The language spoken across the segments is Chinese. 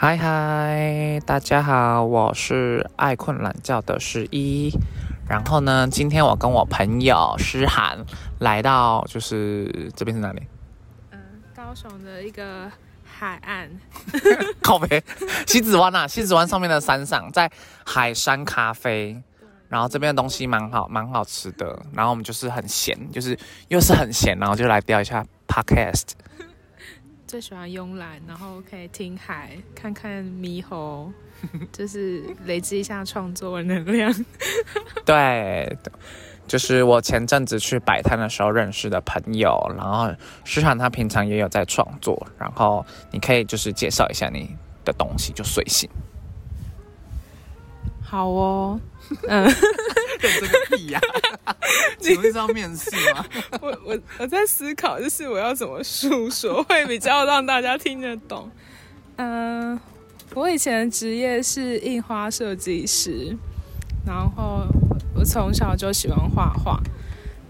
嗨嗨，大家好，我是爱困懒觉的十一。然后呢，今天我跟我朋友诗涵来到，就是这边是哪里？嗯，高雄的一个海岸，靠北，西子湾啊，西子湾上面的山上，在海山咖啡。然后这边的东西蛮好，蛮好吃的。然后我们就是很闲，就是又是很闲，然后就来钓一下 podcast。最喜欢慵懒，然后可以听海，看看猕猴，就是累积一下创作的能量。对，就是我前阵子去摆摊的时候认识的朋友，然后市场他平常也有在创作，然后你可以就是介绍一下你的东西，就随性。好哦，嗯，这个屁呀！你不是要面试吗？我我我在思考，就是我要怎么诉说会比较让大家听得懂。嗯，我以前的职业是印花设计师，然后我从小就喜欢画画，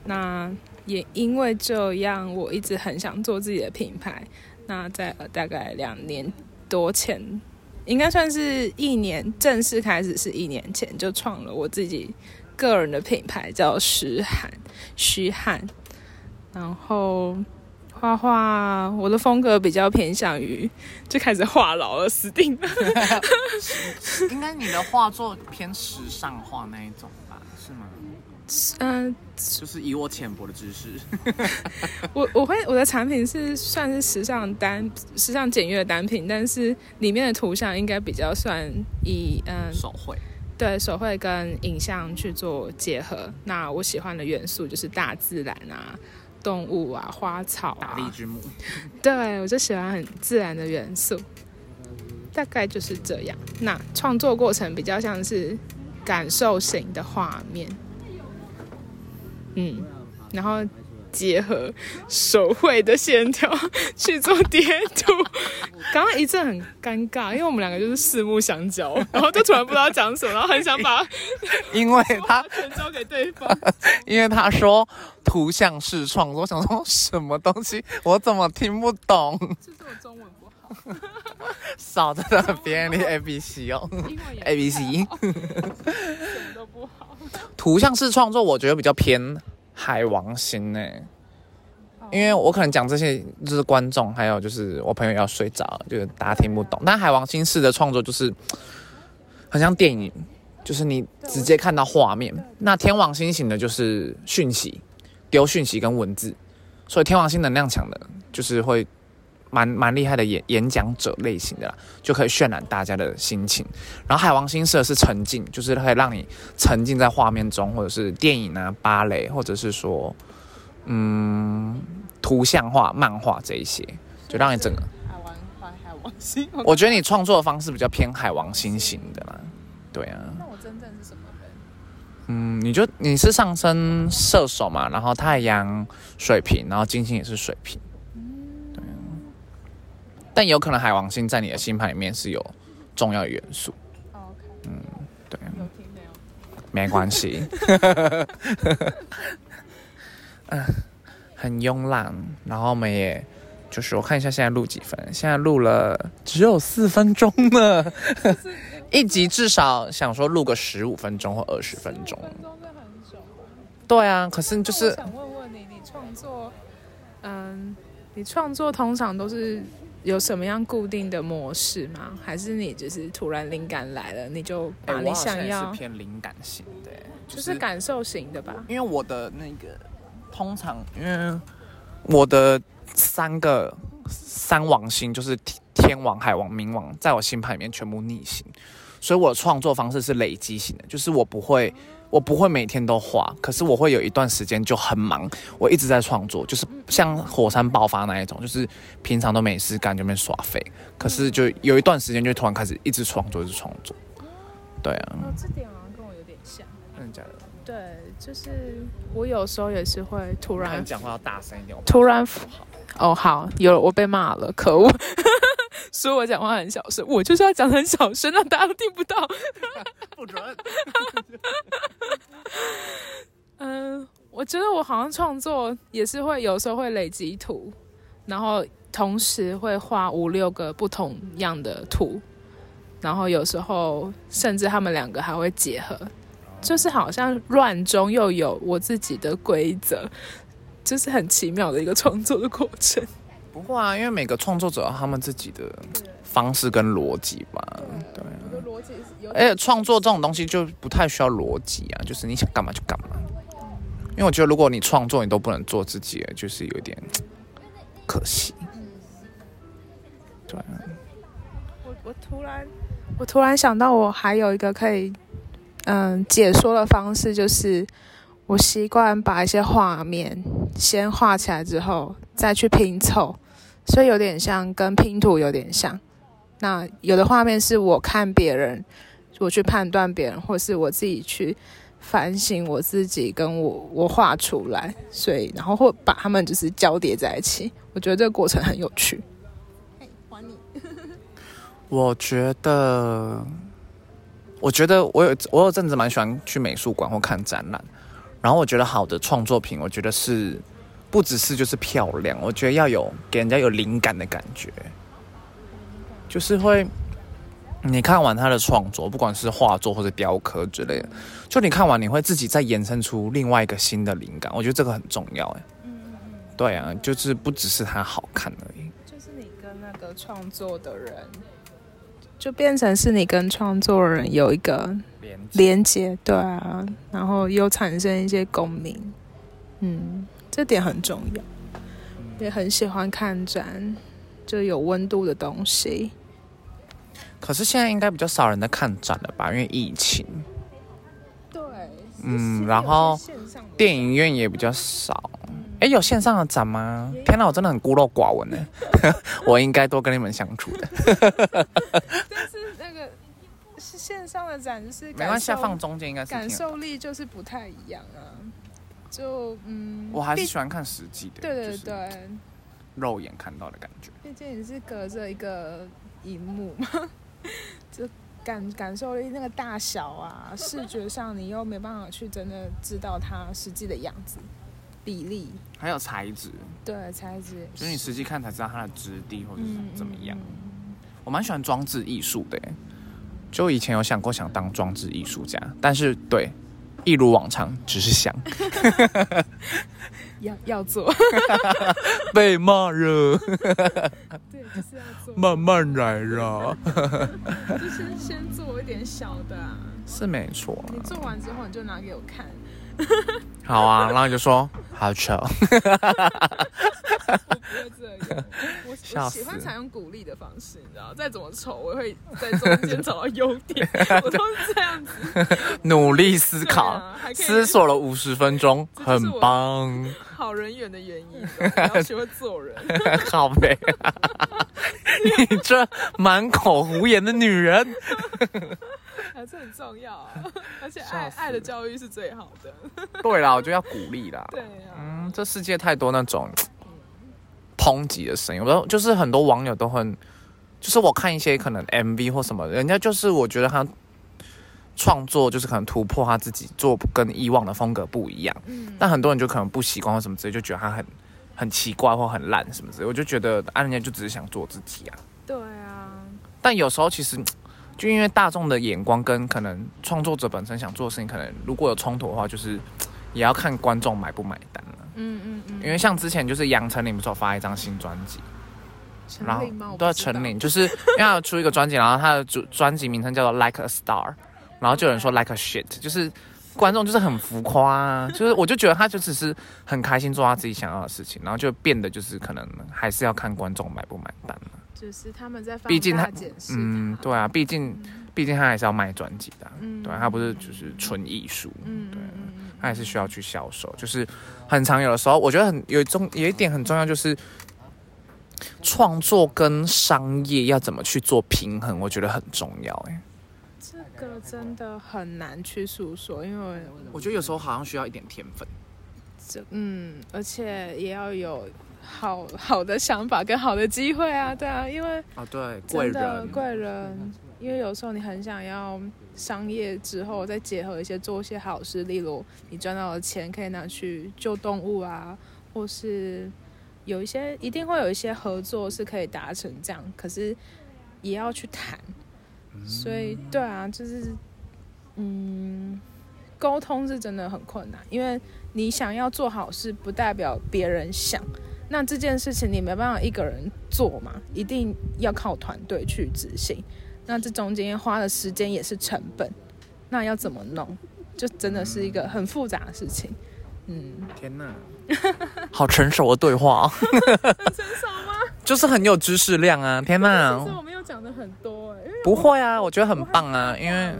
那也因为这样，我一直很想做自己的品牌。那在大概两年多前。应该算是一年正式开始，是一年前就创了我自己个人的品牌，叫徐汉虚汉。然后画画，我的风格比较偏向于就开始画老了，死定了。应该你的画作偏时尚化那一种吧？是吗？嗯，就是以我浅薄的知识，我我会我的产品是算是时尚单、时尚简约的单品，但是里面的图像应该比较算以嗯手绘，对手绘跟影像去做结合。那我喜欢的元素就是大自然啊、动物啊、花草啊。大地之母。对，我就喜欢很自然的元素，大概就是这样。那创作过程比较像是感受型的画面。嗯，然后结合手绘的线条 去做叠图。刚刚一阵很尴尬，因为我们两个就是四目相交，然后就突然不知道讲什么，然后很想把，因为他全交给对方，因为他说图像式创作，我想说什么东西，我怎么听不懂？就是我中文不好，少在那边你 A B C 哦，A B C，什么都不好。图像式创作，我觉得比较偏海王星呢，因为我可能讲这些就是观众，还有就是我朋友要睡着，就是大家听不懂。但海王星式的创作就是很像电影，就是你直接看到画面。那天王星型的就是讯息，丢讯息跟文字，所以天王星能量强的，就是会。蛮蛮厉害的演演讲者类型的啦，就可以渲染大家的心情。然后海王星色是沉浸，就是可以让你沉浸在画面中，或者是电影啊、芭蕾，或者是说，嗯，图像化、漫画这一些，就让你整个海王海王星。我觉得你创作的方式比较偏海王星型的啦，对啊。那我真正是什么人？嗯，你就你是上升射手嘛，然后太阳水瓶，然后金星也是水瓶。但有可能海王星在你的星盘里面是有重要元素。OK。嗯，对。没关系。嗯，很慵懒。然后我们也就是我看一下现在录几分，现在录了只有四分钟呢。一集至少想说录个十五分钟或二十分钟。分钟很久。对啊，可是就是想问问你，你创作，嗯，你创作通常都是。有什么样固定的模式吗？还是你就是突然灵感来了，你就把你想要是偏灵感型的，就是感受型的吧？因为我的那个通常，因为我的三个三王星就是天王、海王、冥王，在我星盘里面全部逆行，所以我的创作方式是累积型的，就是我不会。我不会每天都画，可是我会有一段时间就很忙，我一直在创作，就是像火山爆发那一种，就是平常都没事干就没耍废，可是就有一段时间就突然开始一直创作，一直创作。对啊。哦，这点好像跟我有点像。真的假的？对，就是我有时候也是会突然。讲话要大声一点。突然。哦，好，有我被骂了，可恶。说我讲话很小声，我就是要讲很小声，让大家都听不到。不准。嗯，我觉得我好像创作也是会有时候会累积图，然后同时会画五六个不同样的图，然后有时候甚至他们两个还会结合，就是好像乱中又有我自己的规则，就是很奇妙的一个创作的过程。不会啊，因为每个创作者有他们自己的方式跟逻辑吧，对逻辑是有而且创作这种东西就不太需要逻辑啊，就是你想干嘛就干嘛。因为我觉得如果你创作你都不能做自己，就是有点 可惜。对啊，我我突然我突然想到，我还有一个可以嗯解说的方式，就是我习惯把一些画面先画起来之后再去拼凑，所以有点像跟拼图有点像。那有的画面是我看别人，我去判断别人，或是我自己去反省我自己，跟我我画出来，所以然后会把它们就是交叠在一起。我觉得这个过程很有趣。还你。我觉得，我觉得我有我有阵子蛮喜欢去美术馆或看展览，然后我觉得好的创作品，我觉得是不只是就是漂亮，我觉得要有给人家有灵感的感觉，就是会你看完他的创作，不管是画作或者雕刻之类的，就你看完你会自己再延伸出另外一个新的灵感，我觉得这个很重要哎。对啊，就是不只是它好看而已。就是你跟那个创作的人，就变成是你跟创作人有一个连连接，对啊，然后又产生一些共鸣，嗯，这点很重要。也很喜欢看展，就有温度的东西。可是现在应该比较少人在看展了吧？因为疫情，对，嗯然后电影院也比较少。哎，有线上的展吗？天哪，我真的很孤陋寡闻呢。我应该多跟你们相处的。但是那个是线上的展，就是没关系，放中间应该是感受力就是不太一样啊。就嗯，我还是喜欢看实际的，对对就是对，肉眼看到的感觉。毕竟你是隔着一个荧幕嘛，就感感受力那个大小啊，视觉上你又没办法去真的知道它实际的样子、比例，还有材质，对材质就是你实际看才知道它的质地或者是嗯怎么样。嗯我蛮喜欢装置艺术的耶，就以前有想过想当装置艺术家，但是对，一如往常，只是想。要要做，被骂了，对，就是要做，慢慢来啦，就是先做一点小的、啊，是没错啦你做完之后你就拿给我看，好啊，然后你就说好丑，我不会这样，我我 喜欢采用鼓励的方式，你知道，再怎么丑，我会在中间找到优点，我都是这样子。努力思考，思索了五十分钟，很棒，好人缘的原因，你要学会做人。好呗，你这满口胡言的女人，还是很重要啊，而且爱爱的教育是最好的。对啦，我就要鼓励啦，对啊，嗯，这世界太多那种抨击的声音，我都就是很多网友都很，就是我看一些可能 MV 或什么，人家就是我觉得他创作就是可能突破他自己做跟以往的风格不一样，嗯，但很多人就可能不习惯或什么之类，就觉得他很很奇怪或很烂什么之类，我就觉得啊，人家就只是想做自己啊，对啊，但有时候其实。就因为大众的眼光跟可能创作者本身想做的事情，可能如果有冲突的话，就是也要看观众买不买单了。嗯嗯嗯，因为像之前就是杨丞琳不是有发一张新专辑，然后对知道。陈琳，就是因为出一个专辑，然后他的主专辑名称叫做 Like a Star，然后就有人说 Like a Shit，就是观众就是很浮夸、啊，就是我就觉得他就只是很开心做他自己想要的事情，然后就变得就是可能还是要看观众买不买单了。就是他们在放毕竟他。嗯，对啊，毕竟毕竟他还是要卖专辑的啊、嗯。对啊，他不是就是纯艺术，对嗯嗯嗯嗯他还是需要去销售，就是很常有的时候，我觉得很有一重有一点很重要，就是创作跟商业要怎么去做平衡，我觉得很重要。哎，这个真的很难去诉说，因为我觉得有时候好像需要一点天分。这嗯，而且也要有好好的想法跟好的机会啊，对啊，因为啊，对，贵人，贵人，因为有时候你很想要商业之后再结合一些做一些好事，例如你赚到的钱可以拿去救动物啊，或是有一些一定会有一些合作是可以达成这样，可是也要去谈。所以对啊，就是嗯，沟通是真的很困难，因为你想要做好事，不代表别人想。那这件事情你没办法一个人做嘛，一定要靠团队去执行。那这中间花的时间也是成本，那要怎么弄，就真的是一个很复杂的事情。嗯，天哪，好成熟的对话，成熟吗？就是很有知识量啊！天哪，其实我没有讲的很多哎，不会啊，我觉得很棒啊，因为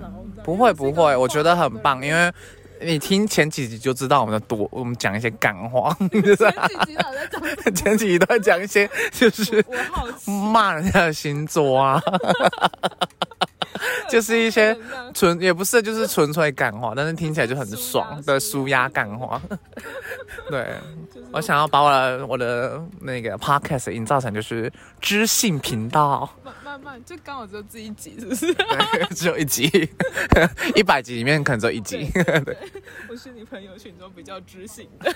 不会不会，我觉得很棒，因为。你听前几集就知道我们的多，我们讲一些干话，前几集都在讲，前几集都在讲一些就是骂人家的星座啊，就是一些纯也不是就是纯粹干话，但是听起来就很爽 的舒压干话。对，我想要把我的我的那个 podcast 营造成就是知性频道。就刚好只有这一集，是不是？只有一集，一百集里面可能只有一集。对，我是你朋友群中比较知性的，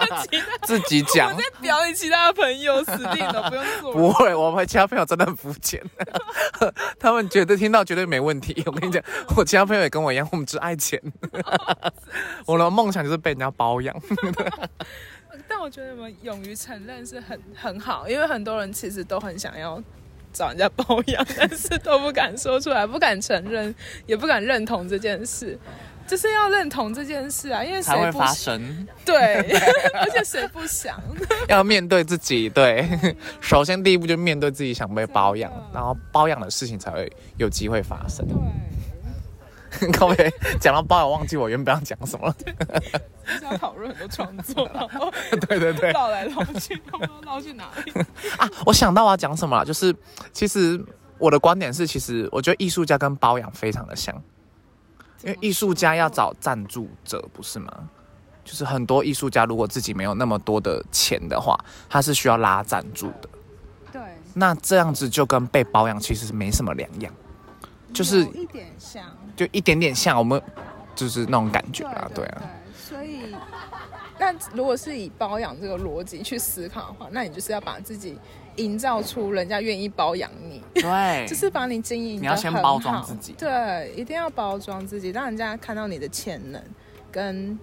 自己讲。我在表演其他朋友，死定了，不用做。不会，我们其他朋友真的很肤浅，他们觉得听到绝对没问题。我跟你讲，我其他朋友也跟我一样，我们只爱钱。我的梦想就是被人家包养。但我觉得我们勇于承认是很很好，因为很多人其实都很想要。找人家包养，但是都不敢说出来，不敢承认，也不敢认同这件事，就是要认同这件事啊，因为谁会发生。对，而且谁不想？要面对自己，对，首先第一步就面对自己想被包养，然后包养的事情才会有机会发生。对。各位讲到包，我忘记我原本要讲什么了。是 要讨论很多创作，然后 对对对，绕来绕去，不知道绕去哪里啊？我想到我要讲什么了，就是其实我的观点是，其实我觉得艺术家跟包养非常的像，因为艺术家要找赞助者，不是吗？就是很多艺术家如果自己没有那么多的钱的话，他是需要拉赞助的。对，那这样子就跟被包养其实是没什么两样，就是一点像。就一点点像我们，就是那种感觉啊，对啊。所以，那如果是以包养这个逻辑去思考的话，那你就是要把自己营造出人家愿意包养你，对，就是把你经营。你要先包装自己，对，一定要包装自己，让人家看到你的潜能跟。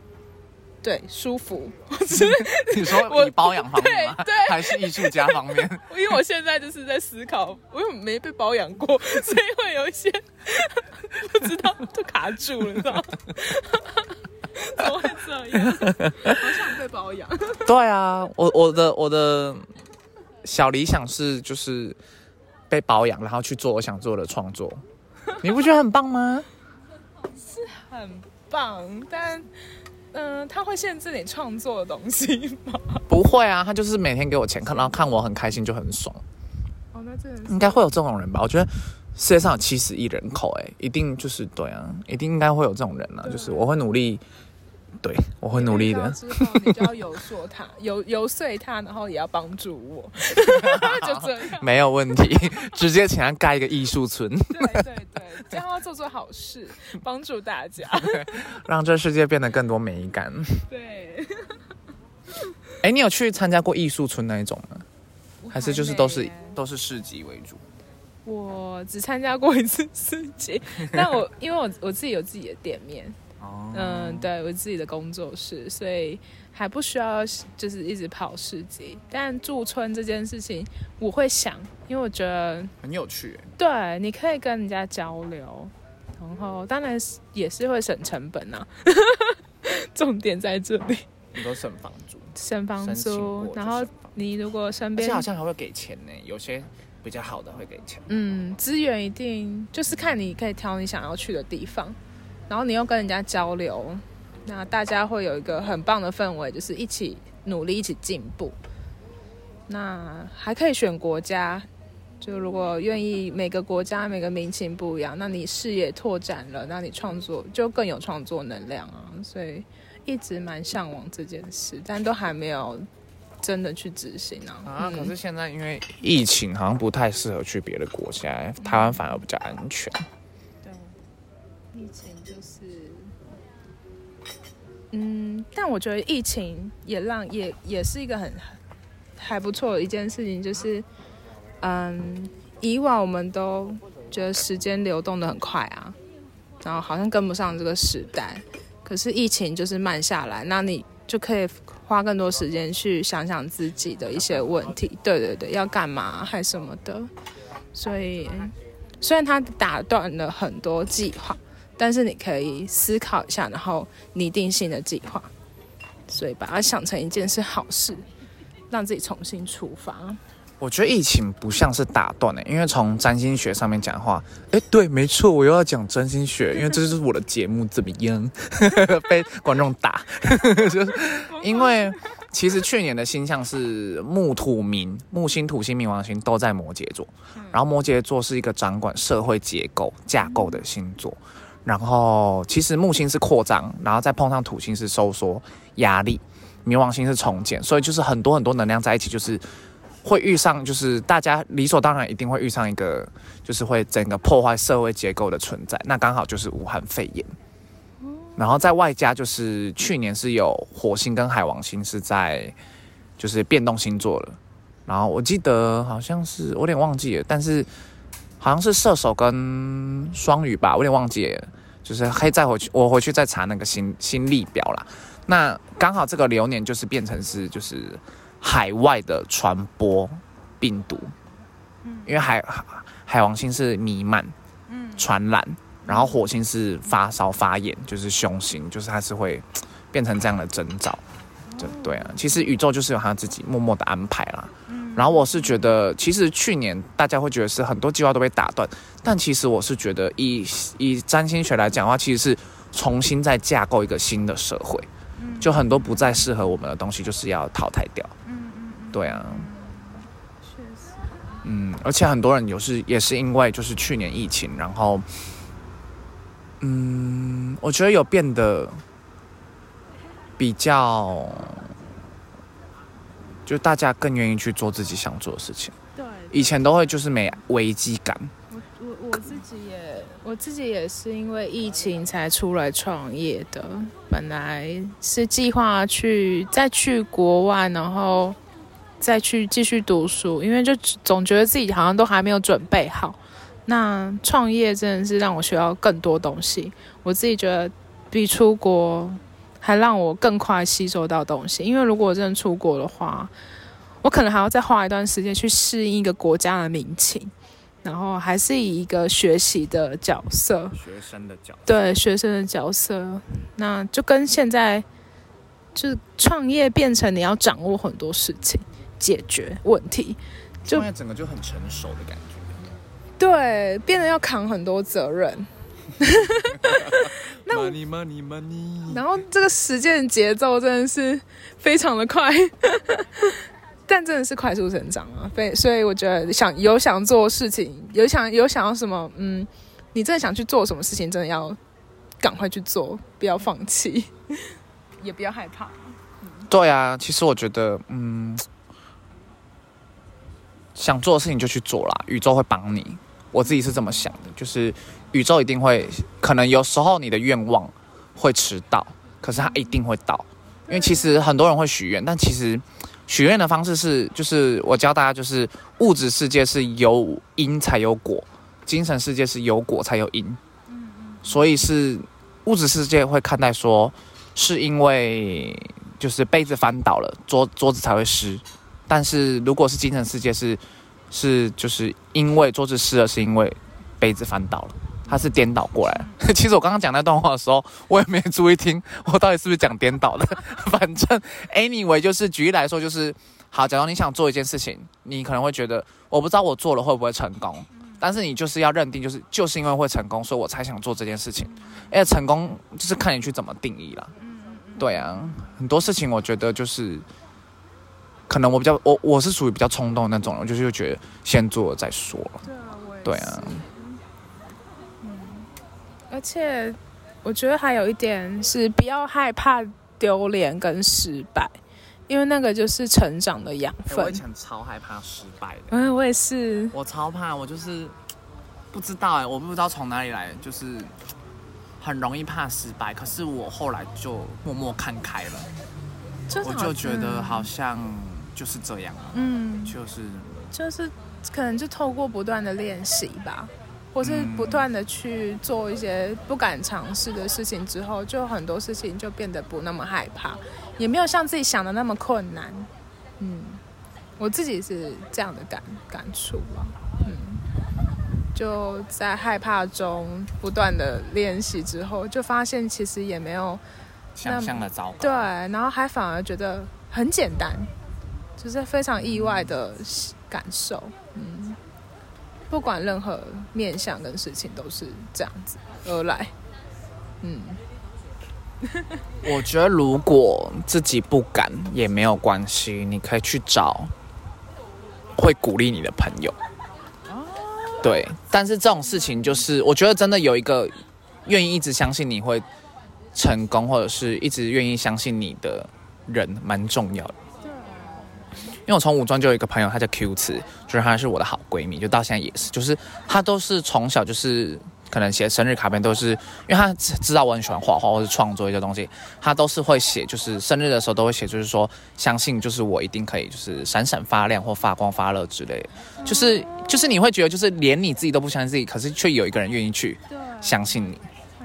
对，舒服。你说你包养方面吗？对，还是艺术家方面？因为我现在就是在思考，我又没被包养过，所以会有一些不知道都卡住了，知道吗？怎么会这样？好想被包养。对啊，我我的我的小理想是就是被包养，然后去做我想做的创作。你不觉得很棒吗？是很棒，但。嗯，他会限制你创作的东西吗？不会啊，他就是每天给我钱，看然后看我很开心就很爽。哦，那这应该会有这种人吧？我觉得世界上有七十亿人口，哎，一定就是对啊，一定应该会有这种人啊。就是我会努力，对我会努力的。之后你就要游说他，游游说他，然后也要帮助我，就这样没有问题。直接请他盖一个艺术村。对对对。这样要做做好事，帮助大家，让这世界变得更多美感。对。哎，你有去参加过艺术村那一种吗？还是就是都是都是市集为主？我只参加过一次市集，但我因为我我自己有自己的店面，哦，嗯，对我自己的工作室，所以。还不需要就是一直跑市集，但驻村这件事情我会想，因为我觉得很有趣。对，你可以跟人家交流，然后当然也是会省成本啊。重点在这里，你都省房租，省房租，然后你如果身边好像还会给钱呢，有些比较好的会给钱。嗯，资源一定就是看你可以挑你想要去的地方，然后你又跟人家交流。那大家会有一个很棒的氛围，就是一起努力，一起进步。那还可以选国家，就如果愿意，每个国家每个民情不一样，那你视野拓展了，那你创作就更有创作能量啊。所以一直蛮向往这件事，但都还没有真的去执行啊。啊，可是现在因为疫情，好像不太适合去别的国家，台湾反而比较安全。疫情就是。嗯，但我觉得疫情也让也也是一个很还不错的一件事情，就是，嗯，以往我们都觉得时间流动的很快啊，然后好像跟不上这个时代。可是疫情就是慢下来，那你就可以花更多时间去想想自己的一些问题。对对对，要干嘛还什么的。所以虽然它打断了很多计划，但是你可以思考一下，然后拟定新的计划。所以把它想成一件是好事，让自己重新出发。我觉得疫情不像是打断的，因为从占星学上面讲话，哎，对，没错，我又要讲占星学，因为这就是我的节目，怎么样？被观众打，就 是因为其实去年的星象是木土冥，木星、土星、冥王星都在摩羯座，然后摩羯座是一个掌管社会结构架构的星座，然后其实木星是扩张，然后再碰上土星是收缩压力，冥王星是重建，所以就是很多很多能量在一起，就是。会遇上，就是大家理所当然一定会遇上一个，就是会整个破坏社会结构的存在。那刚好就是武汉肺炎，然后在外加就是去年是有火星跟海王星是在就是变动星座了。然后我记得好像是我有点忘记了，但是好像是射手跟双鱼吧，我有点忘记了。就是可以再回去，我回去再查那个星星历表啦。那刚好这个流年就是变成是就是。海外的传播病毒，因为海海王星是弥漫，嗯，传染，然后火星是发烧发炎，就是凶星，就是它是会变成这样的征兆，对对啊，其实宇宙就是有它自己默默的安排啦。然后我是觉得，其实去年大家会觉得是很多计划都被打断，但其实我是觉得，以以占星学来讲的话，其实是重新再架构一个新的社会，就很多不再适合我们的东西，就是要淘汰掉。对啊，确实，嗯，而且很多人有是也是因为就是去年疫情，然后，嗯，我觉得有变得比较，就大家更愿意去做自己想做的事情。对，以前都会就是没危机感。我我我自己也我自己也是因为疫情才出来创业的，本来是计划去再去国外，然后。再去继续读书，因为就总觉得自己好像都还没有准备好。那创业真的是让我学到更多东西，我自己觉得比出国还让我更快吸收到东西。因为如果我真的出国的话，我可能还要再花一段时间去适应一个国家的民情，然后还是以一个学习的角色，学生的角对学生的角色，那就跟现在就是创业变成你要掌握很多事情。解决问题，就整个就很成熟的感觉。对，变得要扛很多责任。那 money money money。然后这个时间节奏真的是非常的快，但真的是快速成长啊！非所以我觉得想有想做事情，有想有想要什么，嗯，你真的想去做什么事情，真的要赶快去做，不要放弃，也不要害怕。对啊，其实我觉得，嗯。想做的事情就去做啦，宇宙会帮你。我自己是这么想的，就是宇宙一定会，可能有时候你的愿望会迟到，可是它一定会到。因为其实很多人会许愿，但其实许愿的方式是，就是我教大家，就是物质世界是有因才有果，精神世界是有果才有因。所以是物质世界会看待说，是因为就是杯子翻倒了，桌桌子才会湿。但是如果是精神世界是，是就是因为桌子湿了，是因为杯子翻倒了，它是颠倒过来。其实我刚刚讲那段话的时候，我也没注意听，我到底是不是讲颠倒的。反正 anyway 就是举例来说，就是好，假如你想做一件事情，你可能会觉得我不知道我做了会不会成功，但是你就是要认定，就是就是因为会成功，所以我才想做这件事情。因为成功就是看你去怎么定义了。对啊，很多事情我觉得就是。可能我比较我我是属于比较冲动那种人，就是觉得先做了再说了。对啊，对啊。嗯，而且我觉得还有一点是不要害怕丢脸跟失败，因为那个就是成长的养分。我以前超害怕失败的。嗯，我也是。我超怕，我就是不知道哎，我不知道从哪里来，就是很容易怕失败。可是我后来就默默看开了，我就觉得好像。就是这样啊，嗯，就是就是，可能就透过不断的练习吧，或是不断的去做一些不敢尝试的事情之后，就很多事情就变得不那么害怕，也没有像自己想的那么困难。嗯，我自己是这样的感感触吧。嗯，就在害怕中不断的练习之后，就发现其实也没有想象的糟糕。对，然后还反而觉得很简单，就是非常意外的感受。嗯，不管任何面向跟事情都是这样子而来。嗯，我觉得如果自己不敢也没有关系，你可以去找会鼓励你的朋友。对，但是这种事情就是，我觉得真的有一个愿意一直相信你会成功，或者是一直愿意相信你的人，蛮重要的。因为我从五专就有一个朋友，她叫 Q 词，就是她是我的好闺蜜，就到现在也是，就是她都是从小就是。可能写生日卡片都是，因为她知道我很喜欢画画或者创作一些东西，她都是会写，就是生日的时候都会写，就是说相信就是我一定可以，就是闪闪发亮或发光发热之类，就是就是你会觉得就是连你自己都不相信自己，可是却有一个人愿意去相信你。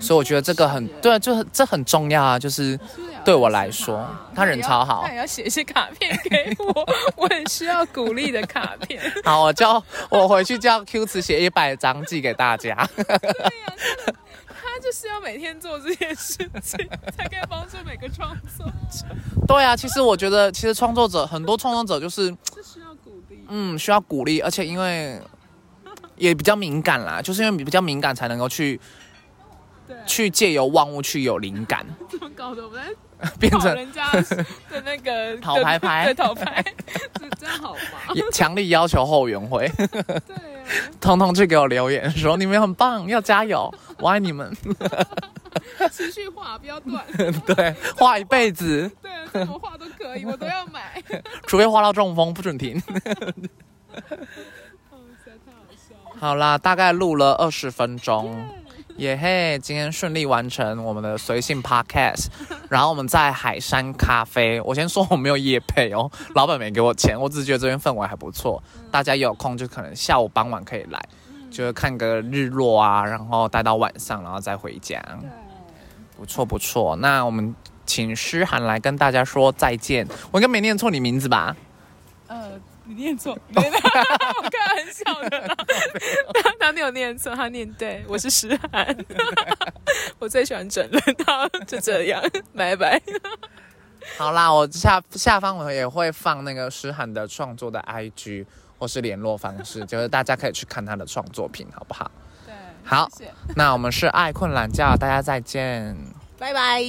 所以我觉得这个很对，就这很重要啊！就是对我来说，他人超好。他也要写一些卡片给我，我很需要鼓励的卡片。好，我叫我回去叫 Q 词写一百张寄给大家。对呀，他就是要每天做这件事情，才可以帮助每个创作者。对啊，其实我觉得，其实创作者很多创作者就是需要鼓励。嗯，需要鼓励，而且因为也比较敏感啦，就是因为比较敏感才能够去。去借由万物去有灵感，怎么搞的？我们变成人家的那个 讨牌牌，对讨牌，这样好吗？强力要求后援会，对，通通去给我留言说你们很棒，要加油，我爱你们。持续画不要断，对，画一辈子，对，怎么画都可以，我都要买，除非画到中风不准停。好啦，大概录了二十分钟。耶嘿！今天顺利完成我们的随性 podcast，然后我们在海山咖啡。我先说我没有夜配哦，老板没给我钱，我只是觉得这边氛围还不错，大家有空就可能下午傍晚可以来，就是看个日落啊，然后待到晚上，然后再回家。不错不错。那我们请诗涵来跟大家说再见。我应该没念错你名字吧？呃。你念错，我看很小的，他他没有念错，他念对，我是诗涵，我最喜欢整人，他就这样，拜拜。好啦，我下下方我也会放那个诗涵的创作的 IG 或是联络方式，就是大家可以去看他的创作品，好不好？对，好，那我们是爱困懒觉，大家再见，拜拜。